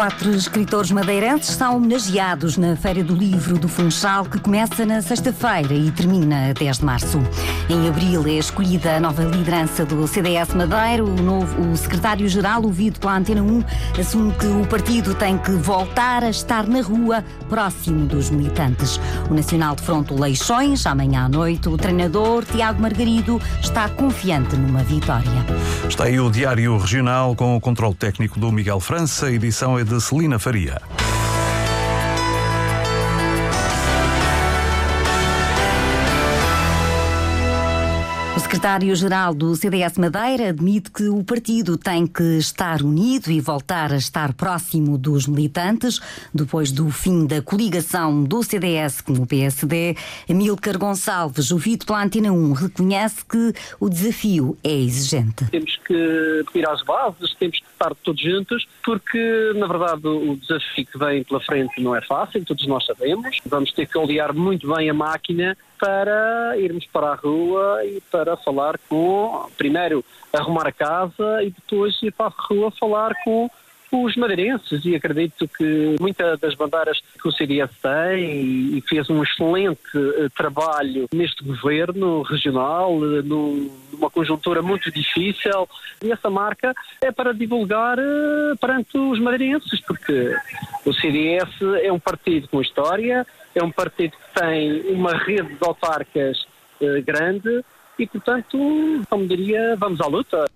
Quatro escritores madeirenses são homenageados na Feira do Livro do Funchal, que começa na sexta-feira e termina a 10 de março. Em abril é escolhida a nova liderança do CDS Madeira. O, novo, o secretário-geral, ouvido pela Antena 1, assume que o partido tem que voltar a estar na rua, próximo dos militantes. O Nacional de Fronto Leixões, amanhã à noite, o treinador Tiago Margarido está confiante numa vitória. Está aí o Diário Regional com o controle técnico do Miguel França, edição é de Celina Faria. O secretário-geral do CDS Madeira admite que o partido tem que estar unido e voltar a estar próximo dos militantes. Depois do fim da coligação do CDS com o PSD, Amílcar Gonçalves, ouvido pela Antena 1, reconhece que o desafio é exigente. Temos que ir às bases, temos que estar todos juntos, porque, na verdade, o desafio que vem pela frente não é fácil, todos nós sabemos. Vamos ter que olhar muito bem a máquina para irmos para a rua e para falar com, primeiro, arrumar a casa e depois ir para a rua falar com os madeirenses e acredito que muitas das bandeiras que o CDS tem e fez um excelente uh, trabalho neste governo regional, uh, numa conjuntura muito difícil e essa marca é para divulgar uh, perante os madeirenses porque o CDS é um partido com história, é um partido que tem uma rede de autarcas grande e, portanto, como diria, vamos à luta.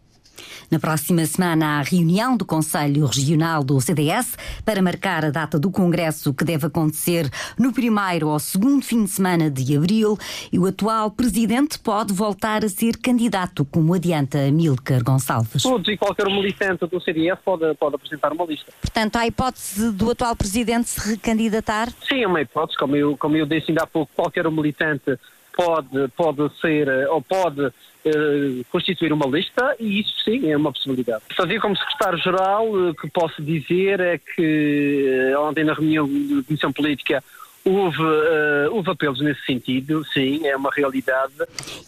Na próxima semana, há reunião do Conselho Regional do CDS para marcar a data do Congresso que deve acontecer no primeiro ou segundo fim de semana de abril e o atual presidente pode voltar a ser candidato, como adianta Milcar Gonçalves. Todos e qualquer militante do CDS pode, pode apresentar uma lista. Portanto, há hipótese do atual presidente se recandidatar? Sim, é uma hipótese. Como eu, como eu disse ainda há pouco, qualquer militante pode, pode ser ou pode eh, constituir uma lista e isso sim é uma possibilidade. Fazia como secretário-geral, o eh, que posso dizer é que eh, ontem na reunião de Comissão Política Houve, uh, houve apelos nesse sentido, sim, é uma realidade.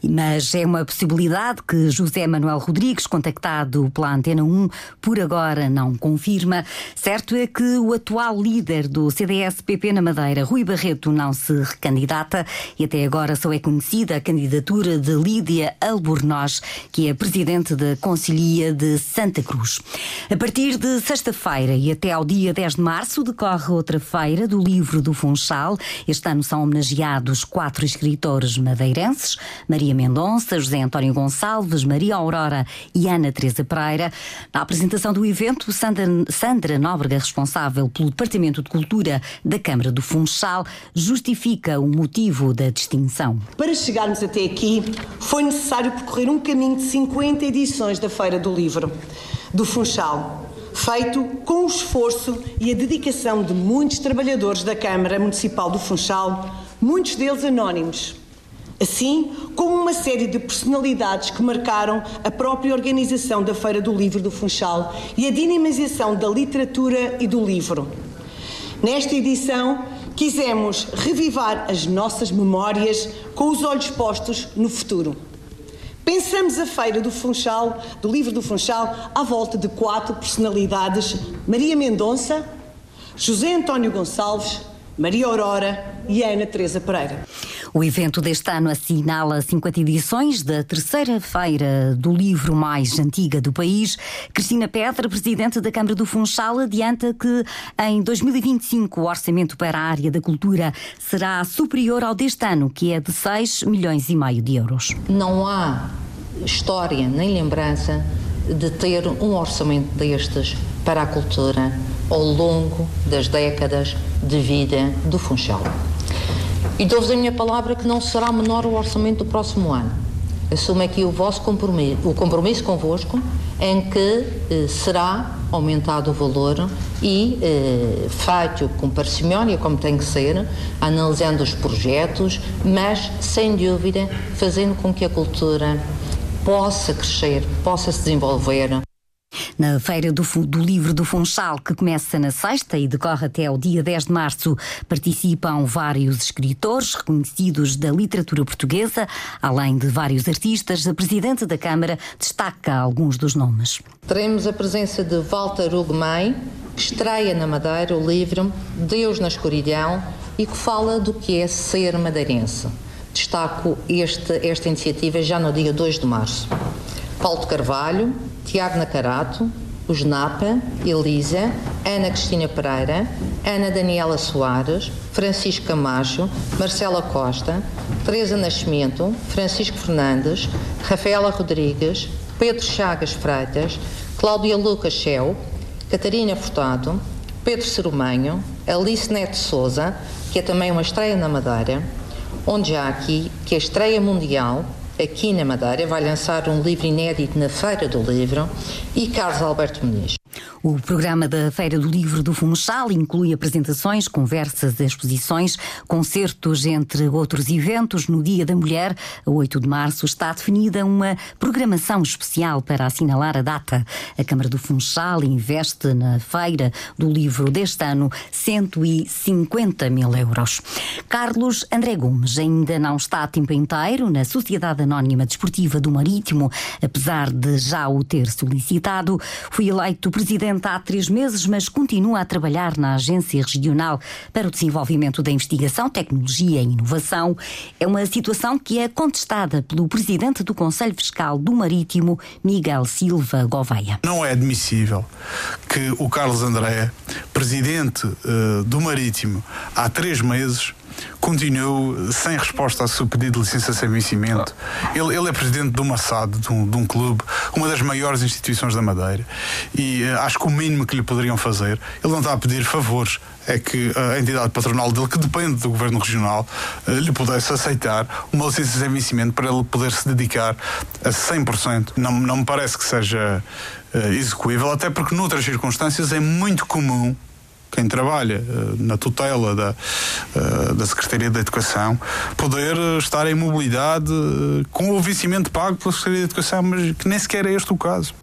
Mas é uma possibilidade que José Manuel Rodrigues, contactado pela Antena 1, por agora não confirma. Certo é que o atual líder do CDS-PP na Madeira, Rui Barreto, não se recandidata e até agora só é conhecida a candidatura de Lídia Albornoz, que é presidente da Conselhia de Santa Cruz. A partir de sexta-feira e até ao dia 10 de março decorre outra feira do livro do Funchal este ano são homenageados quatro escritores madeirenses: Maria Mendonça, José António Gonçalves, Maria Aurora e Ana Teresa Pereira. Na apresentação do evento, Sandra, Sandra Nóbrega, responsável pelo Departamento de Cultura da Câmara do Funchal, justifica o motivo da distinção. Para chegarmos até aqui, foi necessário percorrer um caminho de 50 edições da Feira do Livro do Funchal feito com o esforço e a dedicação de muitos trabalhadores da Câmara Municipal do Funchal, muitos deles anónimos. Assim como uma série de personalidades que marcaram a própria organização da Feira do Livro do Funchal e a dinamização da literatura e do livro. Nesta edição, quisemos revivar as nossas memórias com os olhos postos no futuro. Pensamos a feira do Funchal, do livro do Funchal, à volta de quatro personalidades: Maria Mendonça, José António Gonçalves, Maria Aurora e Ana Teresa Pereira. O evento deste ano assinala 50 edições da terceira feira do livro mais antiga do país. Cristina Pedra, presidente da Câmara do Funchal, adianta que em 2025 o orçamento para a área da cultura será superior ao deste ano, que é de 6 milhões e meio de euros. Não há história nem lembrança de ter um orçamento destes para a cultura ao longo das décadas de vida do Funchal. E dou-vos a minha palavra que não será menor o orçamento do próximo ano. Assumo aqui o vosso compromisso, o compromisso convosco, em que eh, será aumentado o valor e eh, feito com parcimónia, como tem que ser, analisando os projetos, mas, sem dúvida, fazendo com que a cultura possa crescer, possa se desenvolver Na Feira do, do, Livro do Funchal, que começa na sexta e decorre até o dia 10 de março, participam vários escritores reconhecidos da literatura portuguesa, além de vários artistas. A Presidente da Câmara destaca alguns dos nomes. Teremos a presença de Walter Ugumem, que estreia na Madeira o livro Deus na Escuridão e que fala do que é ser madeirense. Destaco este, esta iniciativa já no dia 2 de março. Paulo de Carvalho, Tiago Nacarato, os Napa, Elisa, Ana Cristina Pereira, Ana Daniela Soares, Francisco Camacho, Marcela Costa, Teresa Nascimento, Francisco Fernandes, Rafaela Rodrigues, Pedro Chagas Freitas, Cláudia Lucas Chel, Catarina Furtado, Pedro Cerumanho, Alice Neto Souza, que é também uma estreia na Madeira, onde já aqui que a estreia mundial aqui na Madeira vai lançar um livro inédito na Feira do Livro e Carlos Alberto Muniz. O programa da Feira do Livro do Funchal inclui apresentações, conversas, exposições, concertos, entre outros eventos. No Dia da Mulher, a 8 de março, está definida uma programação especial para assinalar a data. A Câmara do Funchal investe na Feira do Livro deste ano 150 mil euros. Carlos André Gomes ainda não está a tempo inteiro na Sociedade Anónima Desportiva do Marítimo, apesar de já o ter solicitado. Foi eleito presidente há três meses, mas continua a trabalhar na Agência Regional para o Desenvolvimento da Investigação, Tecnologia e Inovação. É uma situação que é contestada pelo presidente do Conselho Fiscal do Marítimo, Miguel Silva Gouveia. Não é admissível que o Carlos André, presidente uh, do Marítimo, há três meses, continuo sem resposta ao seu pedido de licença sem vencimento. Ele, ele é presidente de uma SAD, de um, de um, clube, uma das maiores instituições da Madeira, e uh, acho que o mínimo que lhe poderiam fazer, ele não está a pedir favores, é que a entidade patronal dele, que depende do governo regional, uh, lhe pudesse aceitar uma licença sem vencimento para ele poder se dedicar a 100%. Não, não me parece que seja uh, execuível, até porque noutras circunstâncias é muito comum quem trabalha eh, na tutela da, eh, da Secretaria da Educação, poder estar em mobilidade eh, com o vencimento pago pela Secretaria da Educação, mas que nem sequer é este o caso.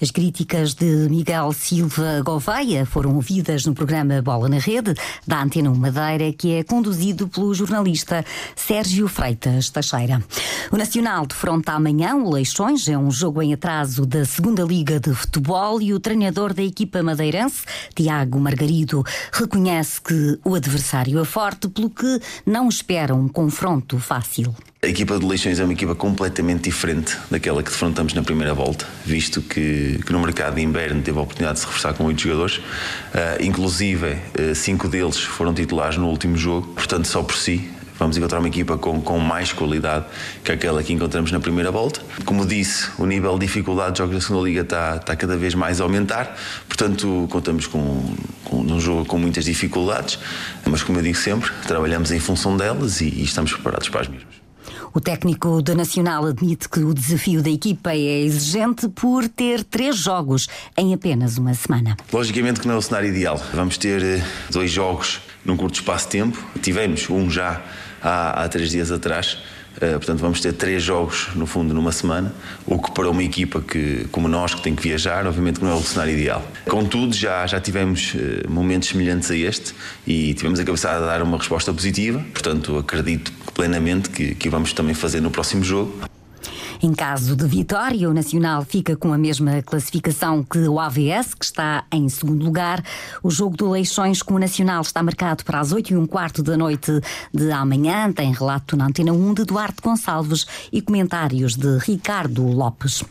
As críticas de Miguel Silva Gouveia foram ouvidas no programa Bola na Rede, da Antena 1 Madeira, que é conduzido pelo jornalista Sérgio Freitas Teixeira. O Nacional defronta amanhã o Leixões, é um jogo em atraso da Segunda Liga de Futebol e o treinador da equipa madeirense, Tiago Margarido, reconhece que o adversário é forte, pelo que não espera um confronto fácil. A equipa de Leixões é uma equipa completamente diferente daquela que defrontamos na primeira volta, visto que, que no mercado de inverno teve a oportunidade de se reforçar com oito jogadores, uh, inclusive uh, cinco deles foram titulares no último jogo, portanto, só por si. Vamos encontrar uma equipa com, com mais qualidade que aquela que encontramos na primeira volta. Como disse, o nível de dificuldade de jogos da segunda Liga está, está cada vez mais a aumentar, portanto, contamos com, com um jogo com muitas dificuldades, mas, como eu digo sempre, trabalhamos em função delas e, e estamos preparados para as mesmas. O técnico da Nacional admite que o desafio da equipa é exigente por ter três jogos em apenas uma semana. Logicamente que não é o cenário ideal. Vamos ter eh, dois jogos num curto espaço de tempo. Tivemos um já há, há três dias atrás. Uh, portanto, vamos ter três jogos, no fundo, numa semana, o que para uma equipa que, como nós, que tem que viajar, obviamente não é o cenário ideal. Contudo, já, já tivemos uh, momentos semelhantes a este e tivemos a cabeçada a dar uma resposta positiva, portanto, acredito plenamente que, que vamos também fazer no próximo jogo. Em caso de vitória, o Nacional fica com a mesma classificação que o AVS, que está em segundo lugar. O jogo do Leixões com o Nacional está marcado para as 8 e um quarto da noite de amanhã. Tem relato na Antena 1 de Duarte Gonçalves e comentários de Ricardo Lopes.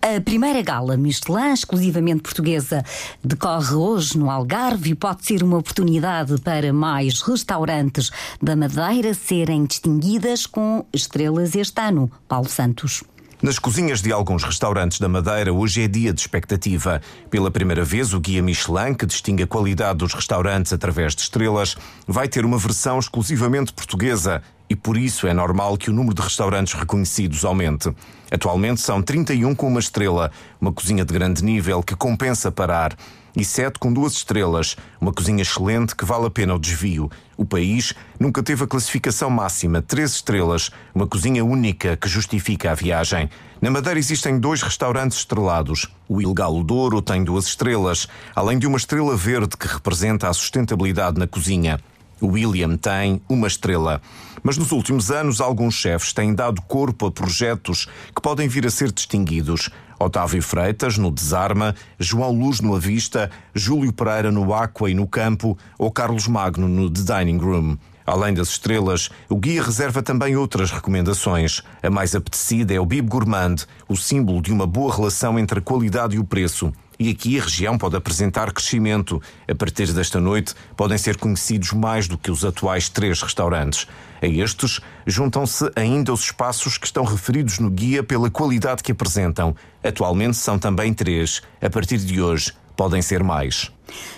A primeira gala Michelin, exclusivamente portuguesa, decorre hoje no Algarve e pode ser uma oportunidade para mais restaurantes da Madeira serem distinguidas com estrelas este ano. Paulo Santos. Nas cozinhas de alguns restaurantes da Madeira, hoje é dia de expectativa. Pela primeira vez, o Guia Michelin, que distingue a qualidade dos restaurantes através de estrelas, vai ter uma versão exclusivamente portuguesa. E por isso é normal que o número de restaurantes reconhecidos aumente. Atualmente são 31 com uma estrela, uma cozinha de grande nível que compensa parar, e 7 com duas estrelas, uma cozinha excelente que vale a pena o desvio. O país nunca teve a classificação máxima, 3 estrelas, uma cozinha única que justifica a viagem. Na Madeira existem dois restaurantes estrelados. O Ilegalo Douro tem duas estrelas, além de uma estrela verde que representa a sustentabilidade na cozinha. William tem uma estrela. Mas nos últimos anos, alguns chefes têm dado corpo a projetos que podem vir a ser distinguidos. Otávio Freitas, no Desarma, João Luz no Avista, Júlio Pereira no Aqua e no Campo ou Carlos Magno no The Dining Room. Além das estrelas, o guia reserva também outras recomendações. A mais apetecida é o Bib Gourmand, o símbolo de uma boa relação entre a qualidade e o preço. E aqui a região pode apresentar crescimento. A partir desta noite, podem ser conhecidos mais do que os atuais três restaurantes. A estes juntam-se ainda os espaços que estão referidos no guia pela qualidade que apresentam. Atualmente são também três. A partir de hoje, podem ser mais.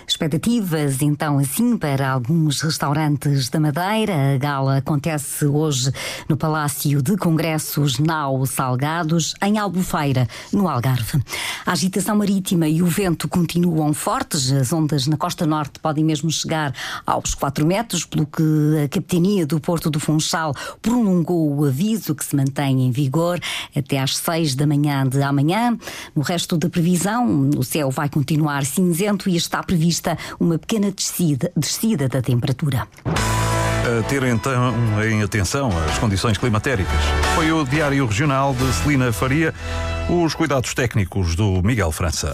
Expectativas, então, assim, para alguns restaurantes da Madeira. A gala acontece hoje no Palácio de Congressos Nau Salgados, em Albufeira, no Algarve. A agitação marítima e o vento continuam fortes. As ondas na costa norte podem mesmo chegar aos 4 metros, pelo que a Capitania do Porto do Funchal prolongou o aviso que se mantém em vigor até às 6 da manhã de amanhã. No resto da previsão, o céu vai continuar cinzento e está prevista uma pequena descida, descida da temperatura. A ter então em atenção as condições climatéricas. Foi o Diário Regional de Celina Faria, os cuidados técnicos do Miguel França.